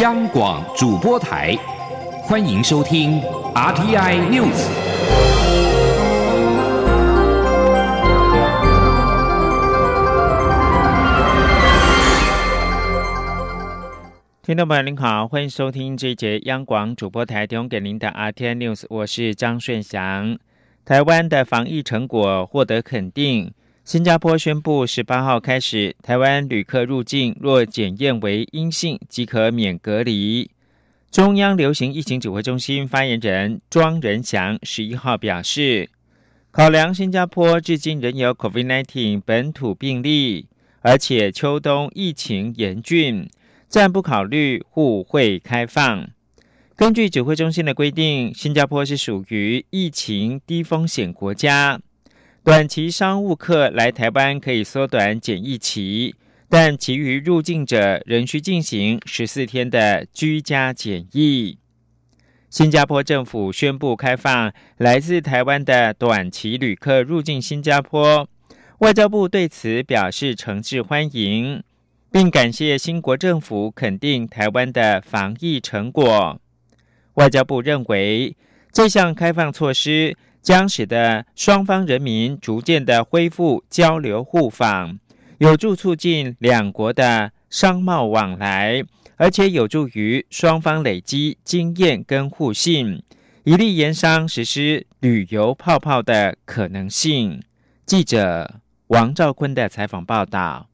央广主播台，欢迎收听 RTI News。听众朋友您好，欢迎收听这一节央广主播台提供给您的 RTI News，我是张顺祥。台湾的防疫成果获得肯定。新加坡宣布，十八号开始，台湾旅客入境若检验为阴性，即可免隔离。中央流行疫情指挥中心发言人庄仁祥十一号表示，考量新加坡至今仍有 COVID-19 本土病例，而且秋冬疫情严峻，暂不考虑互惠开放。根据指挥中心的规定，新加坡是属于疫情低风险国家。短期商务客来台湾可以缩短检疫期，但其余入境者仍需进行十四天的居家检疫。新加坡政府宣布开放来自台湾的短期旅客入境新加坡，外交部对此表示诚挚欢迎，并感谢新国政府肯定台湾的防疫成果。外交部认为这项开放措施。将使得双方人民逐渐的恢复交流互访，有助促进两国的商贸往来，而且有助于双方累积经验跟互信，以利盐商实施旅游泡泡的可能性。记者王兆坤的采访报道。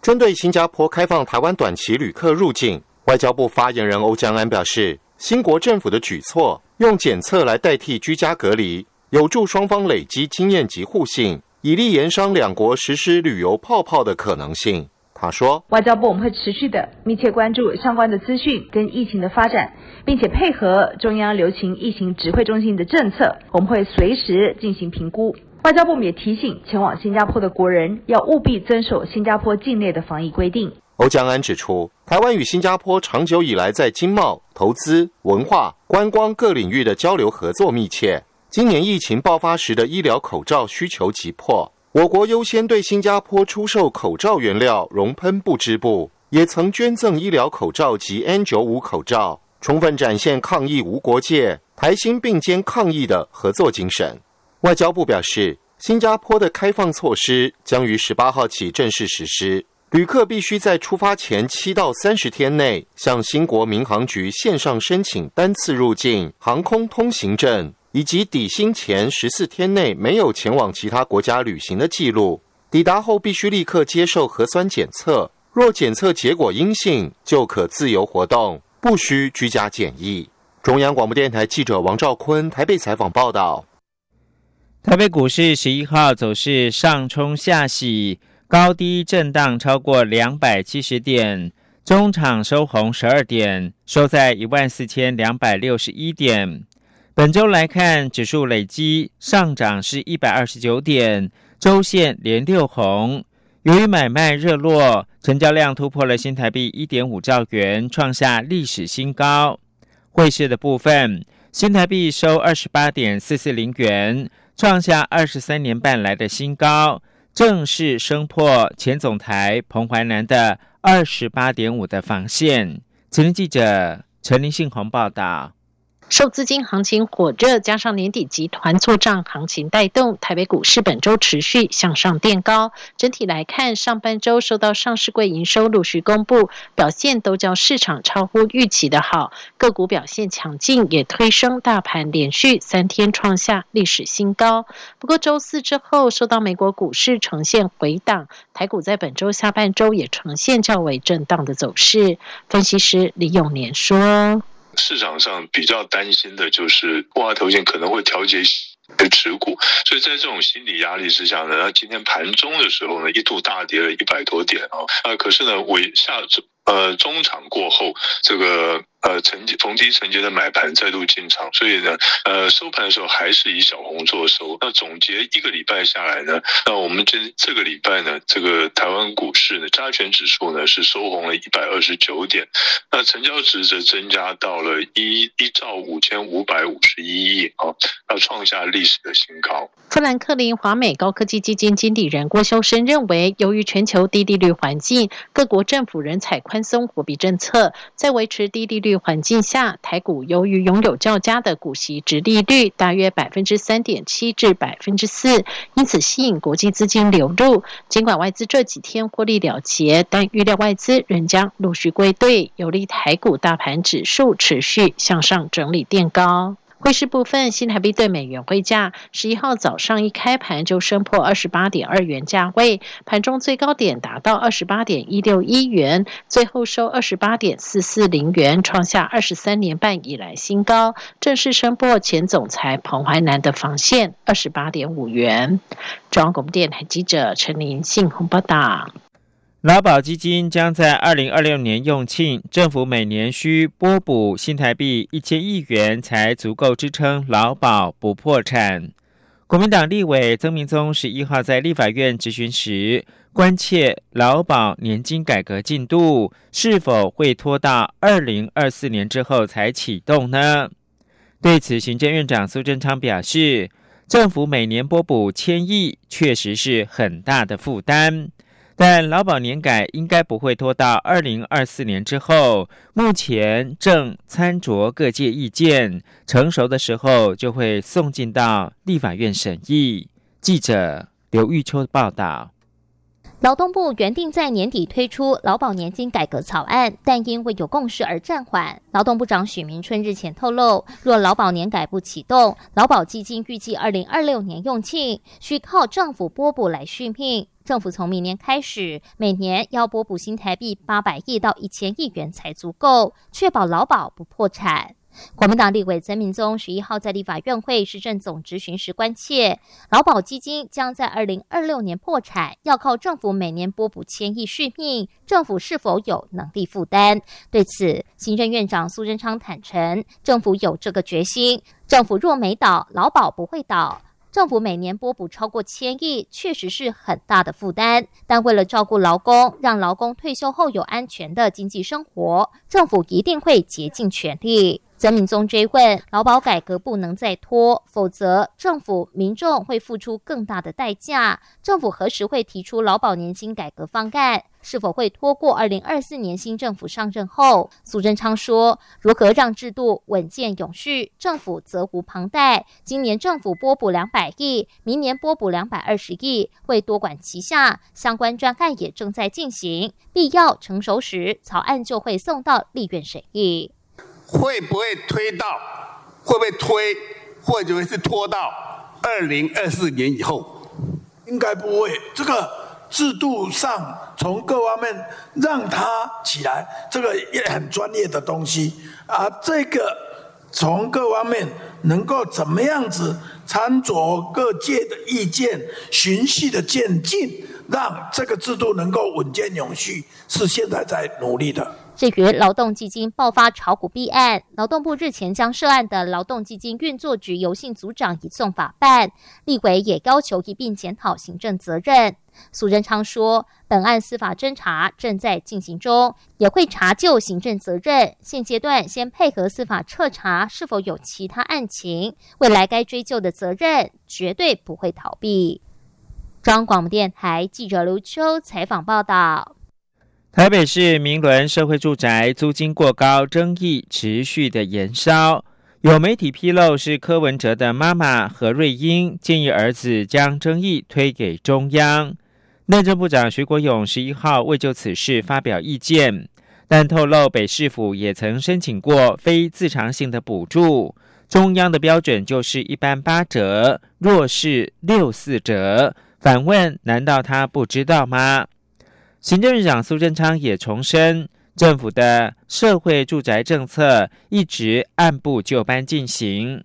针对新加坡开放台湾短期旅客入境，外交部发言人欧江安表示，新国政府的举措用检测来代替居家隔离。有助双方累积经验及互信，以利研商两国实施旅游泡泡的可能性。他说：“外交部我们会持续的密切关注相关的资讯跟疫情的发展，并且配合中央流行疫情指挥中心的政策，我们会随时进行评估。外交部也提醒前往新加坡的国人要务必遵守新加坡境内的防疫规定。”欧江安指出，台湾与新加坡长久以来在经贸、投资、文化、观光各领域的交流合作密切。今年疫情爆发时的医疗口罩需求急迫，我国优先对新加坡出售口罩原料熔喷布织布，也曾捐赠医疗口罩及 N95 口罩，充分展现抗疫无国界、台新并肩抗疫的合作精神。外交部表示，新加坡的开放措施将于十八号起正式实施，旅客必须在出发前七到三十天内向新国民航局线上申请单次入境航空通行证。以及底薪前十四天内没有前往其他国家旅行的记录，抵达后必须立刻接受核酸检测。若检测结果阴性，就可自由活动，不需居家检疫。中央广播电台记者王兆坤台北采访报道。台北股市十一号走势上冲下洗，高低震荡超过两百七十点，中场收红十二点，收在一万四千两百六十一点。本周来看，指数累积上涨是一百二十九点，周线连六红。由于买卖热络，成交量突破了新台币一点五兆元，创下历史新高。汇市的部分，新台币收二十八点四四零元，创下二十三年半来的新高，正式升破前总台彭淮南的二十八点五的防线。前天记者陈林信宏报道。受资金行情火热，加上年底集团做账行情带动，台北股市本周持续向上垫高。整体来看，上半周受到上市柜营收陆续公布，表现都较市场超乎预期的好，个股表现强劲，也推升大盘连续三天创下历史新高。不过周四之后，受到美国股市呈现回档，台股在本周下半周也呈现较为震荡的走势。分析师李永年说。市场上比较担心的就是万华投信可能会调节持股，所以在这种心理压力之下呢，那今天盘中的时候呢，一度大跌了一百多点啊，啊，可是呢，尾下呃中场过后这个。呃，承接逢低承接的买盘再度进场，所以呢，呃，收盘的时候还是以小红做收。那总结一个礼拜下来呢，那我们这这个礼拜呢，这个台湾股市呢，加权指数呢是收红了一百二十九点，那成交值则增加到了一一兆五千五百五十一亿啊，要创下历史的新高。富兰克林华美高科技基金经理人郭修生认为，由于全球低利率环境，各国政府人才宽松货币政策，在维持低利率环境下，台股由于拥有较佳的股息值利率，大约百分之三点七至百分之四，因此吸引国际资金流入。尽管外资这几天获利了结，但预料外资仍将陆续归队，有利台股大盘指数持续向上整理垫高。汇市部分，新台币对美元汇价，十一号早上一开盘就升破二十八点二元价位，盘中最高点达到二十八点一六一元，最后收二十八点四四零元，创下二十三年半以来新高，正式升破前总裁彭淮南的防线二十八点五元。中央广播电台记者陈林信鸿报道。劳保基金将在二零二六年用罄，政府每年需拨补新台币一千亿元，才足够支撑劳保不破产。国民党立委曾明宗十一号在立法院质询时，关切劳保年金改革进度是否会拖到二零二四年之后才启动呢？对此，行政院长苏贞昌表示，政府每年拨补千亿，确实是很大的负担。但劳保年改应该不会拖到二零二四年之后，目前正参酌各界意见，成熟的时候就会送进到立法院审议。记者刘玉秋报道。劳动部原定在年底推出劳保年金改革草案，但因未有共识而暂缓。劳动部长许明春日前透露，若劳保年改不启动，劳保基金预计二零二六年用罄，需靠政府拨补来续命。政府从明年开始，每年要拨补新台币八百亿到一千亿元才足够，确保劳保不破产。国民党立委曾明宗十一号在立法院会市政总执行时关切，劳保基金将在二零二六年破产，要靠政府每年拨补千亿续命，政府是否有能力负担？对此，行政院长苏贞昌坦诚，政府有这个决心，政府若没倒，劳保不会倒。政府每年拨补超过千亿，确实是很大的负担。但为了照顾劳工，让劳工退休后有安全的经济生活，政府一定会竭尽全力。曾敏宗追问：劳保改革不能再拖，否则政府民众会付出更大的代价。政府何时会提出劳保年金改革方案？是否会拖过二零二四年新政府上任后？苏贞昌说：如何让制度稳健永续？政府责无旁贷。今年政府拨补两百亿，明年拨补两百二十亿，会多管齐下。相关专案也正在进行，必要成熟时，草案就会送到立院审议。会不会推到？会不会推？或者是拖到二零二四年以后？应该不会。这个制度上，从各方面让它起来，这个也很专业的东西啊。这个从各方面能够怎么样子参酌各界的意见，循序的渐进，让这个制度能够稳健永续，是现在在努力的。至于劳动基金爆发炒股弊案，劳动部日前将涉案的劳动基金运作局游信组长移送法办，立委也要求一并检讨行政责任。苏贞昌说，本案司法侦查正在进行中，也会查就行政责任。现阶段先配合司法彻查是否有其他案情，未来该追究的责任绝对不会逃避。中央广播电台记者刘秋采访报道。台北市明伦社会住宅租金过高，争议持续的延烧。有媒体披露，是柯文哲的妈妈何瑞英建议儿子将争议推给中央。内政部长徐国勇十一号未就此事发表意见，但透露北市府也曾申请过非自偿性的补助，中央的标准就是一般八折，若是六四折。反问：难道他不知道吗？行政院长苏贞昌也重申，政府的社会住宅政策一直按部就班进行。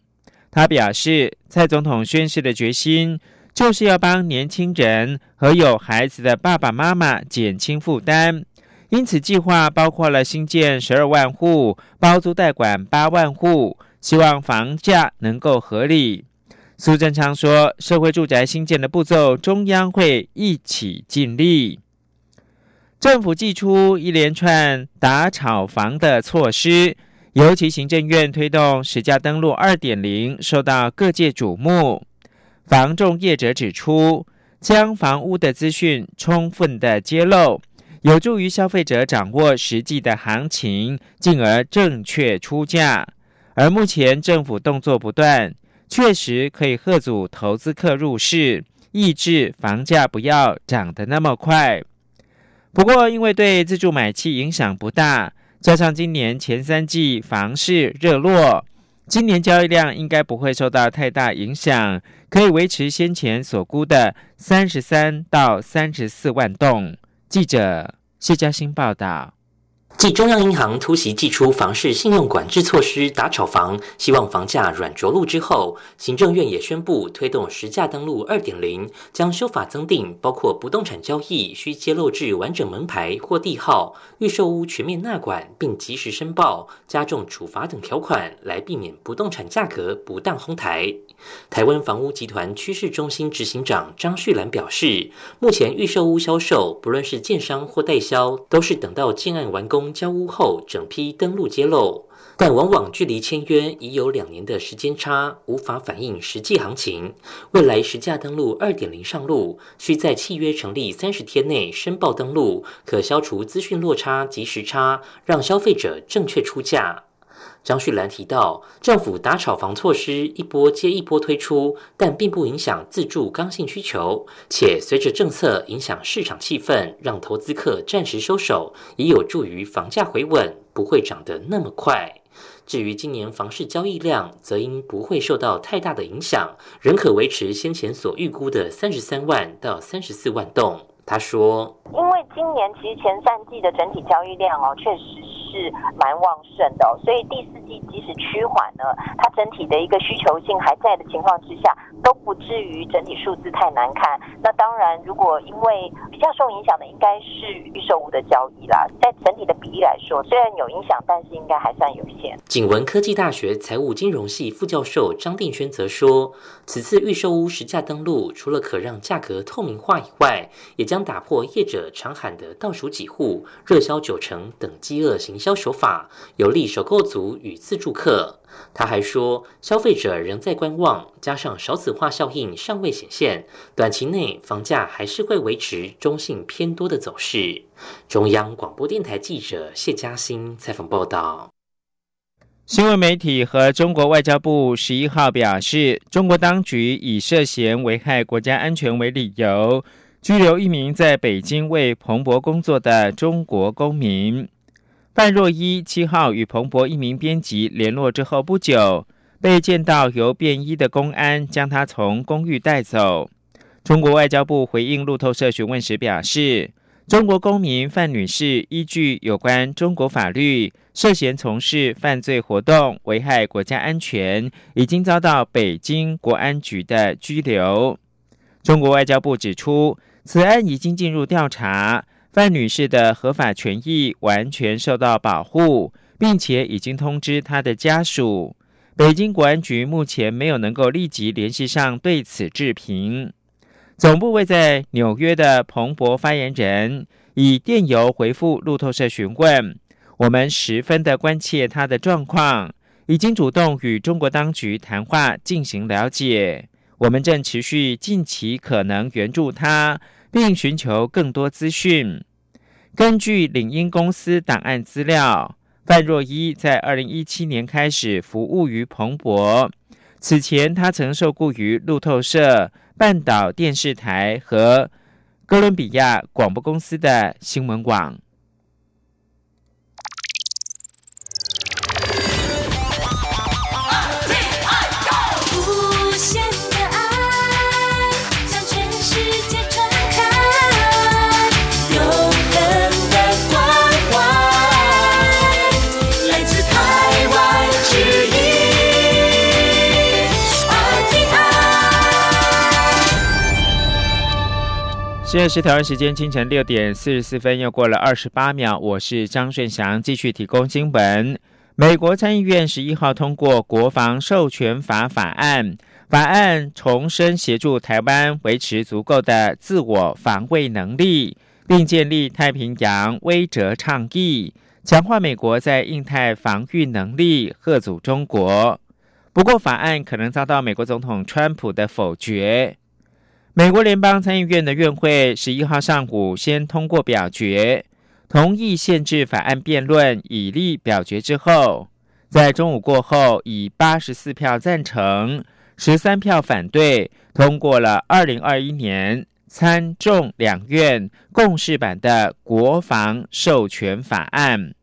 他表示，蔡总统宣誓的决心，就是要帮年轻人和有孩子的爸爸妈妈减轻负担。因此，计划包括了新建十二万户，包租代管八万户，希望房价能够合理。苏贞昌说，社会住宅新建的步骤，中央会一起尽力。政府寄出一连串打炒房的措施，尤其行政院推动实价登录二点零，受到各界瞩目。房仲业者指出，将房屋的资讯充分的揭露，有助于消费者掌握实际的行情，进而正确出价。而目前政府动作不断，确实可以贺阻投资客入市，抑制房价不要涨得那么快。不过，因为对自助买气影响不大，加上今年前三季房市热络，今年交易量应该不会受到太大影响，可以维持先前所估的三十三到三十四万栋。记者谢嘉欣报道。继中央银行突袭祭出房市信用管制措施打炒房，希望房价软着陆之后，行政院也宣布推动实价登录二点零，将修法增订，包括不动产交易需揭露至完整门牌或地号，预售屋全面纳管并及时申报，加重处罚等条款，来避免不动产价格不当哄抬。台湾房屋集团趋势中心执行长张旭兰表示，目前预售屋销售，不论是建商或代销，都是等到建案完工交屋后，整批登录揭露，但往往距离签约已有两年的时间差，无法反映实际行情。未来实价登录二点零上路，需在契约成立三十天内申报登录，可消除资讯落差及时差，让消费者正确出价。张旭兰提到，政府打炒房措施一波接一波推出，但并不影响自住刚性需求，且随着政策影响市场气氛，让投资客暂时收手，也有助于房价回稳，不会涨得那么快。至于今年房市交易量，则因不会受到太大的影响，仍可维持先前所预估的三十三万到三十四万栋。他说：“因为今年其实前三季的整体交易量哦，确实是蛮旺盛的，所以第四季即使趋缓了，它整体的一个需求性还在的情况之下，都不至于整体数字太难看。那当然，如果因为比较受影响的，应该是预售屋的交易啦。在整体的比例来说，虽然有影响，但是应该还算有限。”景文科技大学财务金融系副教授张定轩则说：“此次预售屋实价登录，除了可让价格透明化以外，也将将打破业者常喊的倒数几户、热销九成等饥饿行销手法，有利首购族与自助客。他还说，消费者仍在观望，加上少子化效应尚未显现，短期内房价还是会维持中性偏多的走势。中央广播电台记者谢嘉欣采访报道。新闻媒体和中国外交部十一号表示，中国当局以涉嫌危害国家安全为理由。拘留一名在北京为彭博工作的中国公民范若依，七号与彭博一名编辑联络之后不久，被见到由便衣的公安将他从公寓带走。中国外交部回应路透社询问时表示，中国公民范女士依据有关中国法律，涉嫌从事犯罪活动，危害国家安全，已经遭到北京国安局的拘留。中国外交部指出。此案已经进入调查，范女士的合法权益完全受到保护，并且已经通知她的家属。北京国安局目前没有能够立即联系上对此置评。总部位在纽约的彭博发言人以电邮回复路透社询问：“我们十分的关切他的状况，已经主动与中国当局谈话进行了解，我们正持续尽其可能援助他。”并寻求更多资讯。根据领英公司档案资料，范若依在二零一七年开始服务于彭博。此前，他曾受雇于路透社、半岛电视台和哥伦比亚广播公司的新闻网。现在是台湾时间清晨六点四十四分，又过了二十八秒。我是张顺祥，继续提供新闻。美国参议院十一号通过《国防授权法》法案，法案重申协助台湾维持足够的自我防卫能力，并建立太平洋威慑倡议，强化美国在印太防御能力，贺阻中国。不过，法案可能遭到美国总统川普的否决。美国联邦参议院的院会十一号上午先通过表决，同意限制法案辩论以利表决之后，在中午过后以八十四票赞成、十三票反对通过了二零二一年参众两院共事版的国防授权法案。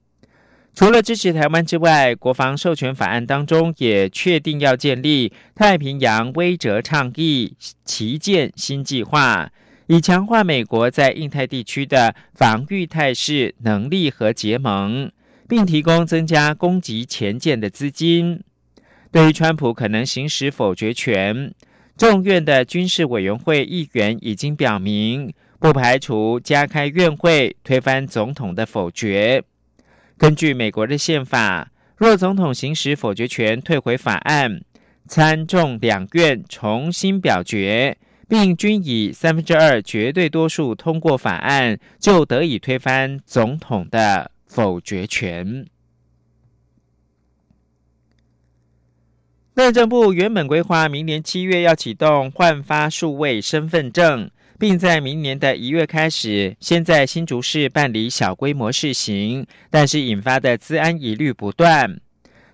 除了支持台湾之外，国防授权法案当中也确定要建立太平洋威慑倡议旗舰新计划，以强化美国在印太地区的防御态势能力和结盟，并提供增加攻击前舰的资金。对于川普可能行使否决权，众院的军事委员会议员已经表明，不排除加开院会推翻总统的否决。根据美国的宪法，若总统行使否决权退回法案，参众两院重新表决，并均以三分之二绝对多数通过法案，就得以推翻总统的否决权。内政部原本规划明年七月要启动换发数位身份证。并在明年的一月开始，先在新竹市办理小规模试行，但是引发的资安疑虑不断。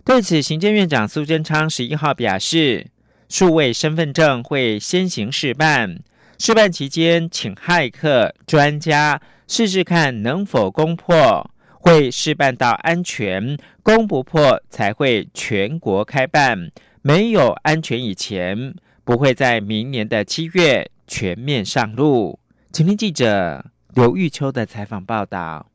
对此，行政院长苏贞昌十一号表示，数位身份证会先行试办，试办期间请骇客专家试试看能否攻破，会试办到安全，攻不破才会全国开办。没有安全以前，不会在明年的七月。全面上路。请听记者刘玉秋的采访报道。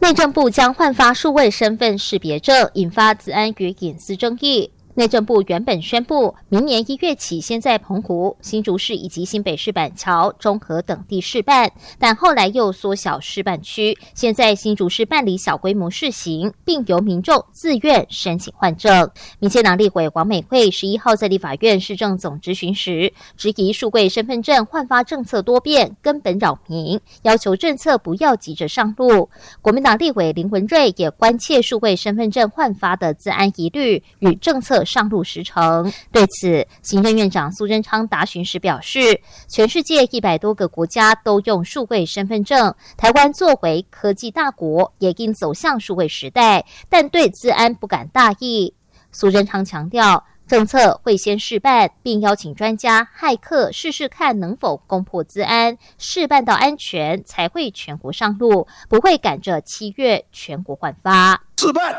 内政部将换发数位身份识别证，引发治安与隐私争议。内政部原本宣布，明年一月起，先在澎湖、新竹市以及新北市板桥、中和等地试办，但后来又缩小试办区，现在新竹市办理小规模试行，并由民众自愿申请换证。民进党立委王美惠十一号在立法院市政总质询时，质疑数位身份证换发政策多变，根本扰民，要求政策不要急着上路。国民党立委林文瑞也关切数位身份证换发的自安疑虑与政策。上路时程。对此，行政院长苏贞昌答询时表示，全世界一百多个国家都用数位身份证，台湾作为科技大国，也应走向数位时代，但对资安不敢大意。苏贞昌强调，政策会先试办，并邀请专家、骇客试试看能否攻破资安，试办到安全才会全国上路，不会赶着七月全国换发试办。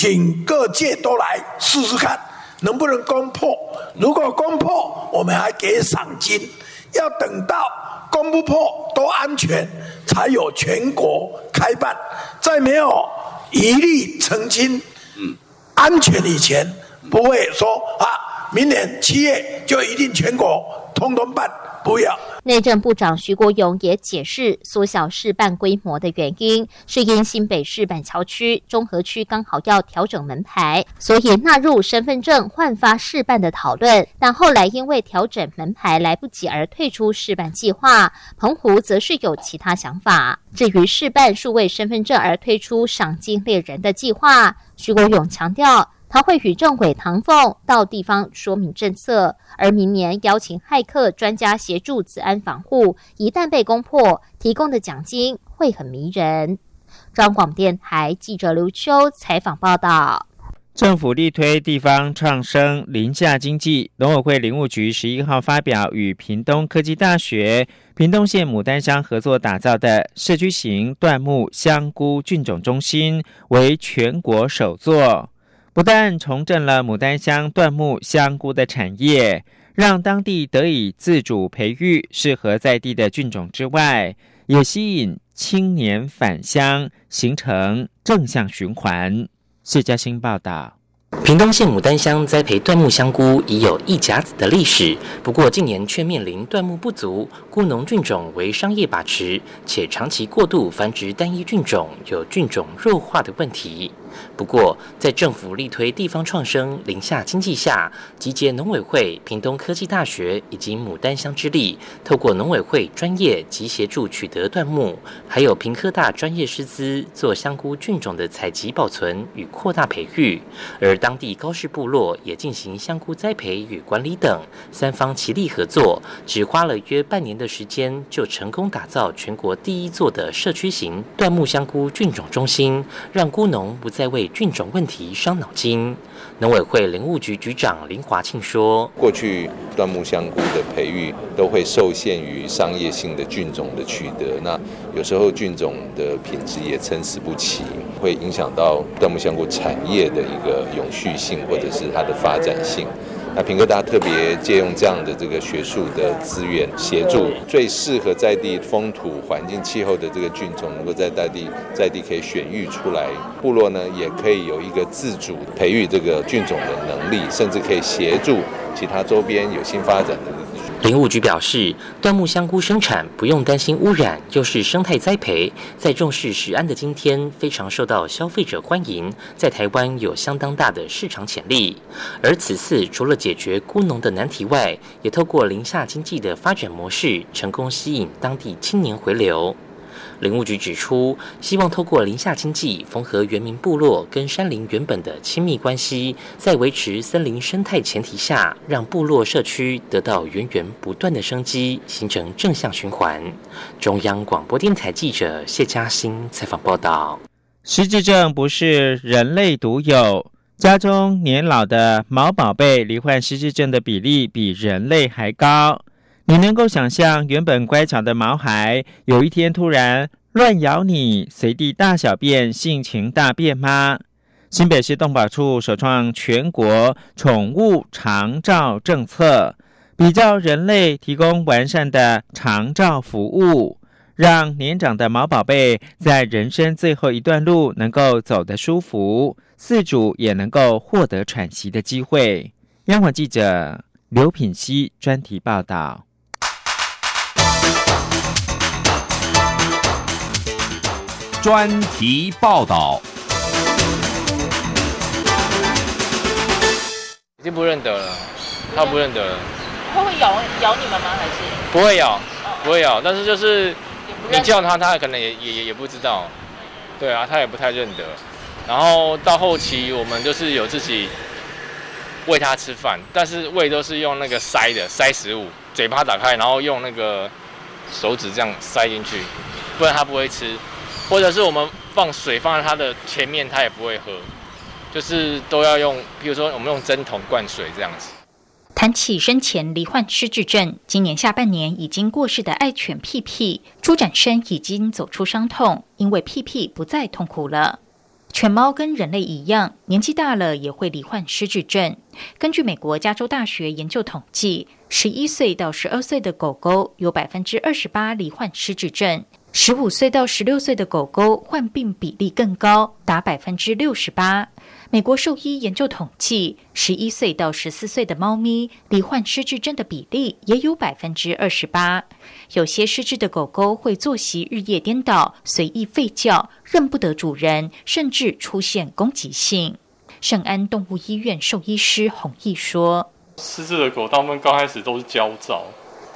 请各界都来试试看，能不能攻破？如果攻破，我们还给赏金。要等到攻不破都安全，才有全国开办。在没有一例澄清、嗯安全以前，不会说啊，明年七月就一定全国通通办。不要。内政部长徐国勇也解释，缩小试办规模的原因，是因新北市板桥区、中和区刚好要调整门牌，所以纳入身份证换发试办的讨论。但后来因为调整门牌来不及而退出试办计划。澎湖则是有其他想法。至于试办数位身份证而推出赏金猎人的计划，徐国勇强调。他会与政委唐凤到地方说明政策，而明年邀请骇客专家协助治安防护，一旦被攻破，提供的奖金会很迷人。中广电台记者刘秋采访报道。政府力推地方创生林下经济，农委会林务局十一号发表与屏东科技大学、屏东县牡丹乡合作打造的社区型椴木香菇菌种中心，为全国首座。不但重振了牡丹乡椴木香菇的产业，让当地得以自主培育适合在地的菌种之外，也吸引青年返乡，形成正向循环。谢嘉欣报道。屏东县牡丹乡栽培椴木香菇已有一甲子的历史，不过近年却面临椴木不足、菇农菌种为商业把持，且长期过度繁殖单一菌种，有菌种弱化的问题。不过，在政府力推地方创生、林下经济下，集结农委会、屏东科技大学以及牡丹乡之力，透过农委会专业及协助取得椴木，还有屏科大专业师资做香菇菌种的采集、保存与扩大培育，而当地高氏部落也进行香菇栽培与管理等，三方齐力合作，只花了约半年的时间，就成功打造全国第一座的社区型椴木香菇菌种中心，让菇农不再为菌种问题伤脑筋。农委会林务局局长林华庆说：“过去椴木香菇的培育都会受限于商业性的菌种的取得，那有时候菌种的品质也参差不齐，会影响到椴木香菇产业的一个永续性或者是它的发展性。”那平哥大特别借用这样的这个学术的资源，协助最适合在地风土环境气候的这个菌种，能够在在地在地可以选育出来，部落呢也可以有一个自主培育这个菌种的能力，甚至可以协助其他周边有新发展的。林务局表示，椴木香菇生产不用担心污染，又是生态栽培，在重视食安的今天，非常受到消费者欢迎，在台湾有相当大的市场潜力。而此次除了解决菇农的难题外，也透过林下经济的发展模式，成功吸引当地青年回流。林务局指出，希望透过林下经济缝合原民部落跟山林原本的亲密关系，在维持森林生态前提下，让部落社区得到源源不断的生机，形成正向循环。中央广播电台记者谢嘉欣采访报道：失智症不是人类独有，家中年老的毛宝贝罹患失智症的比例比人类还高。你能够想象原本乖巧的毛孩，有一天突然乱咬你，随地大小便，性情大变吗？新北市动保处首创全国宠物长照政策，比较人类提供完善的长照服务，让年长的毛宝贝在人生最后一段路能够走得舒服，饲主也能够获得喘息的机会。央广记者刘品熙专题报道。专题报道，已经不认得了，他不认得了。他会咬咬你们吗？还是不会咬，不会咬。但是就是你叫他，他可能也也也不知道。对啊，他也不太认得。然后到后期，我们就是有自己喂他吃饭，但是喂都是用那个塞的塞食物，嘴巴打开，然后用那个手指这样塞进去，不然他不会吃。或者是我们放水放在它的前面，它也不会喝，就是都要用，比如说我们用针筒灌水这样子。谈起生前罹患失智症，今年下半年已经过世的爱犬屁屁，朱展生已经走出伤痛，因为屁屁不再痛苦了。犬猫跟人类一样，年纪大了也会罹患失智症。根据美国加州大学研究统计，十一岁到十二岁的狗狗有百分之二十八罹患失智症。十五岁到十六岁的狗狗患病比例更高，达百分之六十八。美国兽医研究统计，十一岁到十四岁的猫咪罹患失智症的比例也有百分之二十八。有些失智的狗狗会作息日夜颠倒，随意吠叫，认不得主人，甚至出现攻击性。圣安动物医院兽医师洪毅说：“失智的狗，大部分刚开始都是焦躁，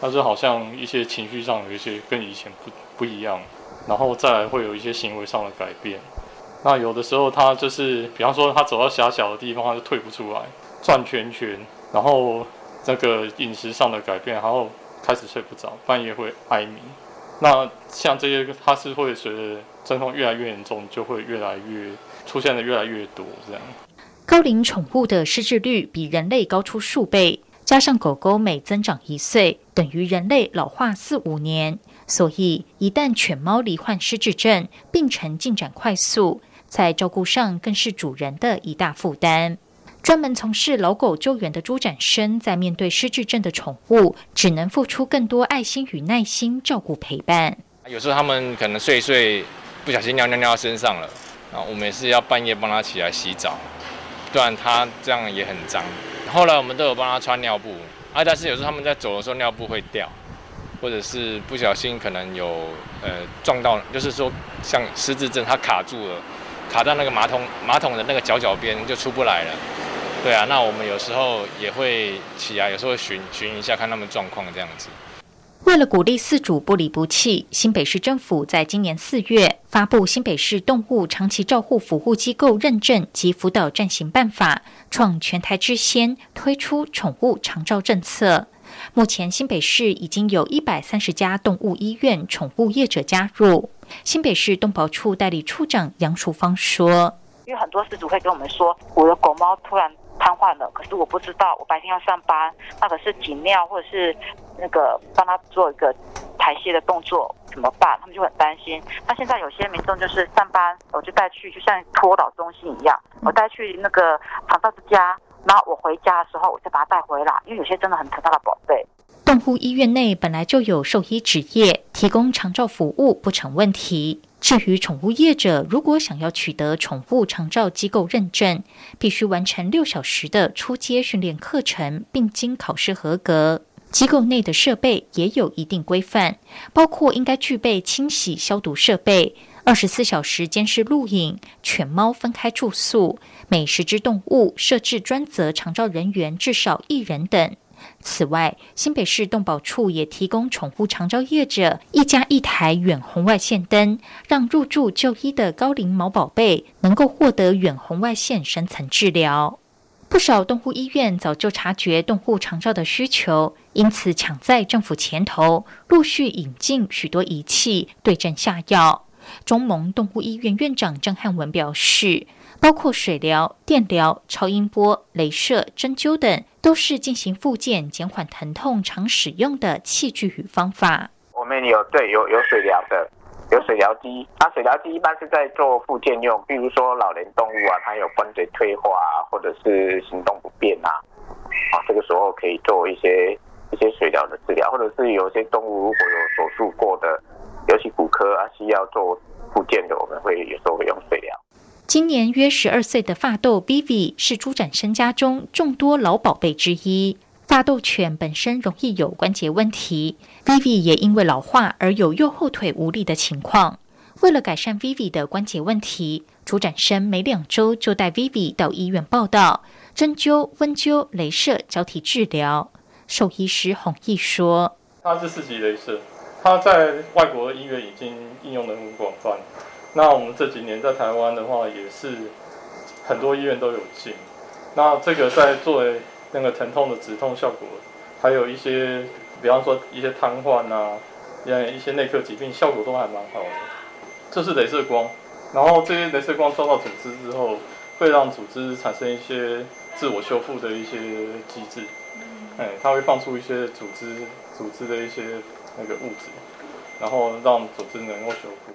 但是好像一些情绪上有一些跟以前不。”不一样，然后再来会有一些行为上的改变。那有的时候他就是，比方说他走到狭小的地方，他就退不出来，转圈圈。然后这个饮食上的改变，然后开始睡不着，半夜会哀鸣。那像这些，它是会随着症状越来越严重，就会越来越出现的越来越多这样。高龄宠物的失智率比人类高出数倍，加上狗狗每增长一岁，等于人类老化四五年。所以，一旦犬猫罹患失智症，病程进展快速，在照顾上更是主人的一大负担。专门从事老狗救援的朱展生，在面对失智症的宠物，只能付出更多爱心与耐心照顾陪伴。有时候他们可能睡一睡，不小心尿尿尿到身上了，啊，我们也是要半夜帮他起来洗澡，不然他这样也很脏。后来我们都有帮他穿尿布，啊，但是有时候他们在走的时候尿布会掉。或者是不小心可能有呃撞到，就是说像失智症，他卡住了，卡在那个马桶马桶的那个角角边就出不来了。对啊，那我们有时候也会起来，有时候巡巡一下，看他们状况这样子。为了鼓励饲主不离不弃，新北市政府在今年四月发布《新北市动物长期照护服务机构认证及辅导暂行办法》，创全台之先推出宠物长照政策。目前新北市已经有一百三十家动物医院宠物业者加入。新北市动保处代理处长杨淑芳说：“因为很多饲主会跟我们说，我的狗猫突然。”瘫痪了，可是我不知道，我白天要上班，那可是挤尿或者是那个帮他做一个排泄的动作怎么办？他们就很担心。那现在有些民众就是上班，我就带去，就像托老中心一样，我带去那个长照之家，然后我回家的时候我再把它带回来，因为有些真的很疼他的宝贝。动物医院内本来就有兽医职业，提供长照服务不成问题。至于宠物业者，如果想要取得宠物长照机构认证，必须完成六小时的初阶训练课程，并经考试合格。机构内的设备也有一定规范，包括应该具备清洗消毒设备、二十四小时监视录影、犬猫分开住宿、每十只动物设置专责长照人员至少一人等。此外，新北市动保处也提供宠物长照业者一家一台远红外线灯，让入住就医的高龄毛宝贝能够获得远红外线深层治疗。不少动物医院早就察觉动物长照的需求，因此抢在政府前头，陆续引进许多仪器对症下药。中蒙动物医院院长郑汉文表示。包括水疗、电疗、超音波、镭射、针灸等，都是进行复健、减缓疼痛常使用的器具与方法。我们有对有有水疗的，有水疗机。那水疗机一般是在做复健用，比如说老年动物啊，它有关节退化啊，或者是行动不便啊，啊，这个时候可以做一些一些水疗的治疗，或者是有些动物如果有手术过的，尤其骨科啊需要做复健的，我们会有时候会用水疗。今年约十二岁的发豆 Vivi 是朱展生家中众多老宝贝之一。发豆犬本身容易有关节问题，Vivi 也因为老化而有右后腿无力的情况。为了改善 Vivi 的关节问题，朱展生每两周就带 Vivi 到医院报道，针灸、温灸、镭射交替治疗。兽医师洪毅说：“他是四级镭射，他在外国的医院已经应用的很广泛。”那我们这几年在台湾的话，也是很多医院都有进。那这个在作为那个疼痛的止痛效果，还有一些，比方说一些瘫痪啊，像一些内科疾病，效果都还蛮好的。这是镭射光，然后这些镭射光照到组织之后，会让组织产生一些自我修复的一些机制。哎，它会放出一些组织组织的一些那个物质，然后让组织能够修复。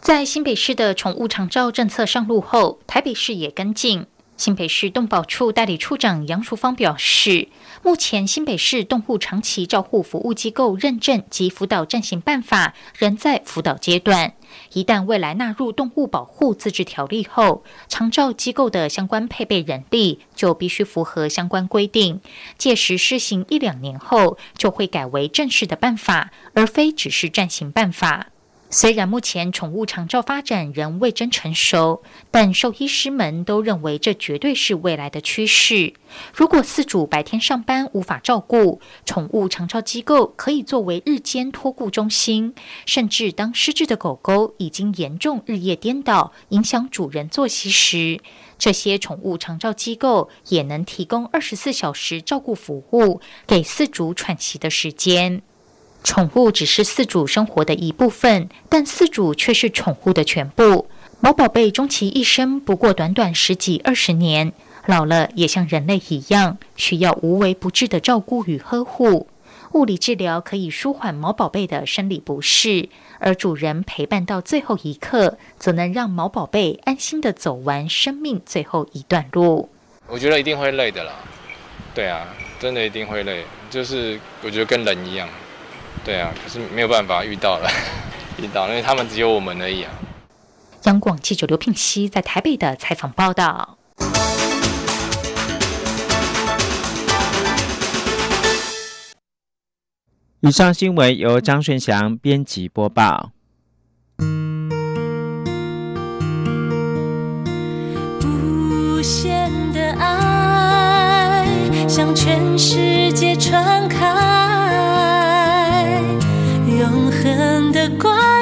在新北市的宠物长照政策上路后，台北市也跟进。新北市动保处代理处长杨淑芳表示，目前新北市动物长期照护服务机构认证及辅导暂行办法仍在辅导阶段。一旦未来纳入动物保护自治条例后，长照机构的相关配备人力就必须符合相关规定。届时施行一两年后，就会改为正式的办法，而非只是暂行办法。虽然目前宠物长照发展仍未真成熟，但兽医师们都认为这绝对是未来的趋势。如果饲主白天上班无法照顾，宠物长照机构可以作为日间托顾中心，甚至当失智的狗狗已经严重日夜颠倒，影响主人作息时，这些宠物长照机构也能提供二十四小时照顾服务，给饲主喘息的时间。宠物只是饲主生活的一部分，但饲主却是宠物的全部。毛宝贝终其一生不过短短十几二十年，老了也像人类一样，需要无微不至的照顾与呵护。物理治疗可以舒缓毛宝贝的生理不适，而主人陪伴到最后一刻，则能让毛宝贝安心的走完生命最后一段路。我觉得一定会累的啦，对啊，真的一定会累，就是我觉得跟人一样。对啊，可是没有办法遇到了，遇到，因为他们只有我们而已啊。央广记者刘聘熙在台北的采访报道。以上新闻由张顺祥编辑播报。无限的爱向全世界传开。的光